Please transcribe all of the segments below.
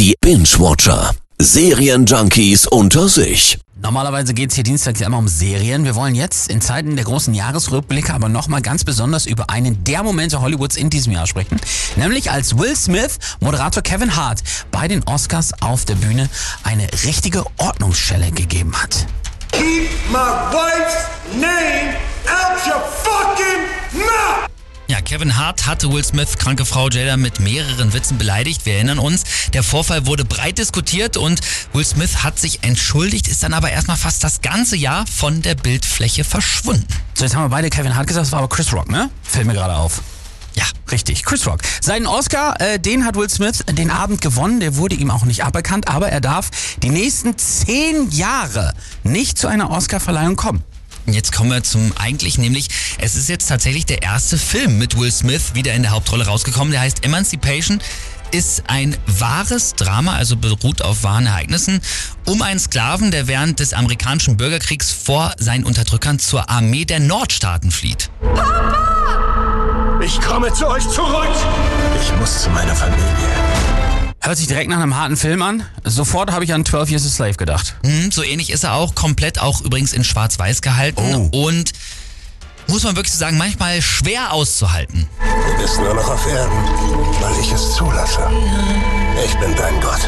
Die Binge-Watcher. Serienjunkies unter sich. Normalerweise geht's hier dienstags ja immer um Serien. Wir wollen jetzt in Zeiten der großen Jahresrückblicke aber nochmal ganz besonders über einen der Momente Hollywoods in diesem Jahr sprechen. Nämlich als Will Smith, Moderator Kevin Hart, bei den Oscars auf der Bühne eine richtige Ordnungsschelle gegeben hat. Keep my Kevin Hart hatte Will Smith kranke Frau Jada mit mehreren Witzen beleidigt. Wir erinnern uns, der Vorfall wurde breit diskutiert und Will Smith hat sich entschuldigt, ist dann aber erstmal fast das ganze Jahr von der Bildfläche verschwunden. So, jetzt haben wir beide Kevin Hart gesagt, das war aber Chris Rock, ne? Fällt mir gerade auf. Ja, Richtig, Chris Rock. Seinen Oscar, äh, den hat Will Smith den Abend gewonnen. Der wurde ihm auch nicht aberkannt, aber er darf die nächsten zehn Jahre nicht zu einer Oscarverleihung kommen. Jetzt kommen wir zum eigentlich, nämlich es ist jetzt tatsächlich der erste Film mit Will Smith wieder in der Hauptrolle rausgekommen. Der heißt Emancipation ist ein wahres Drama, also beruht auf wahren Ereignissen, um einen Sklaven, der während des amerikanischen Bürgerkriegs vor seinen Unterdrückern zur Armee der Nordstaaten flieht. Ich komme zu euch zurück! Ich muss zu meiner Familie. Hört sich direkt nach einem harten Film an. Sofort habe ich an 12 Years a Slave gedacht. Hm, so ähnlich ist er auch, komplett auch übrigens in Schwarz-Weiß gehalten Oh. und muss man wirklich so sagen, manchmal schwer auszuhalten. Du bist nur noch auf Erden, weil ich es zulasse. Ich bin dein Gott.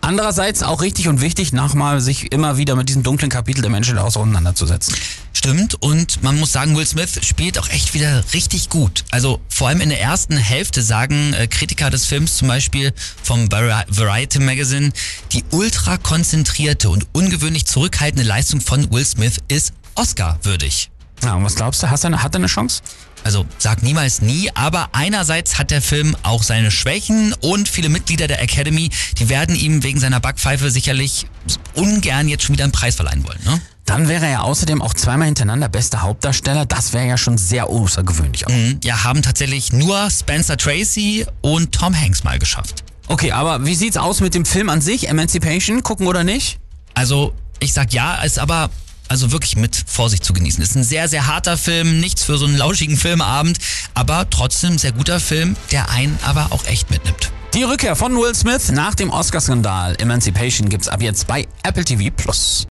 Andererseits auch richtig und wichtig, nochmal sich immer wieder mit diesem dunklen Kapitel der Menschheit auseinanderzusetzen. Stimmt und man muss sagen, Will Smith spielt auch echt wieder richtig gut. Also vor allem in der ersten Hälfte sagen äh, Kritiker des Films zum Beispiel vom Vari- Variety Magazine, die ultra konzentrierte und ungewöhnlich zurückhaltende Leistung von Will Smith ist Oscar-würdig. Ja, und was glaubst du, hast er eine, hat er eine Chance? Also sag niemals nie, aber einerseits hat der Film auch seine Schwächen und viele Mitglieder der Academy, die werden ihm wegen seiner Backpfeife sicherlich ungern jetzt schon wieder einen Preis verleihen wollen. Ne? Dann wäre er ja außerdem auch zweimal hintereinander bester Hauptdarsteller. Das wäre ja schon sehr außergewöhnlich. Auch. Mhm. Ja, haben tatsächlich nur Spencer Tracy und Tom Hanks mal geschafft. Okay, aber wie sieht's aus mit dem Film an sich? Emancipation, gucken oder nicht? Also ich sag ja, ist aber also wirklich mit Vorsicht zu genießen. Ist ein sehr, sehr harter Film, nichts für so einen lauschigen Filmabend, aber trotzdem sehr guter Film, der einen aber auch echt mitnimmt. Die Rückkehr von Will Smith nach dem Oscarskandal Emancipation gibt's ab jetzt bei Apple TV Plus.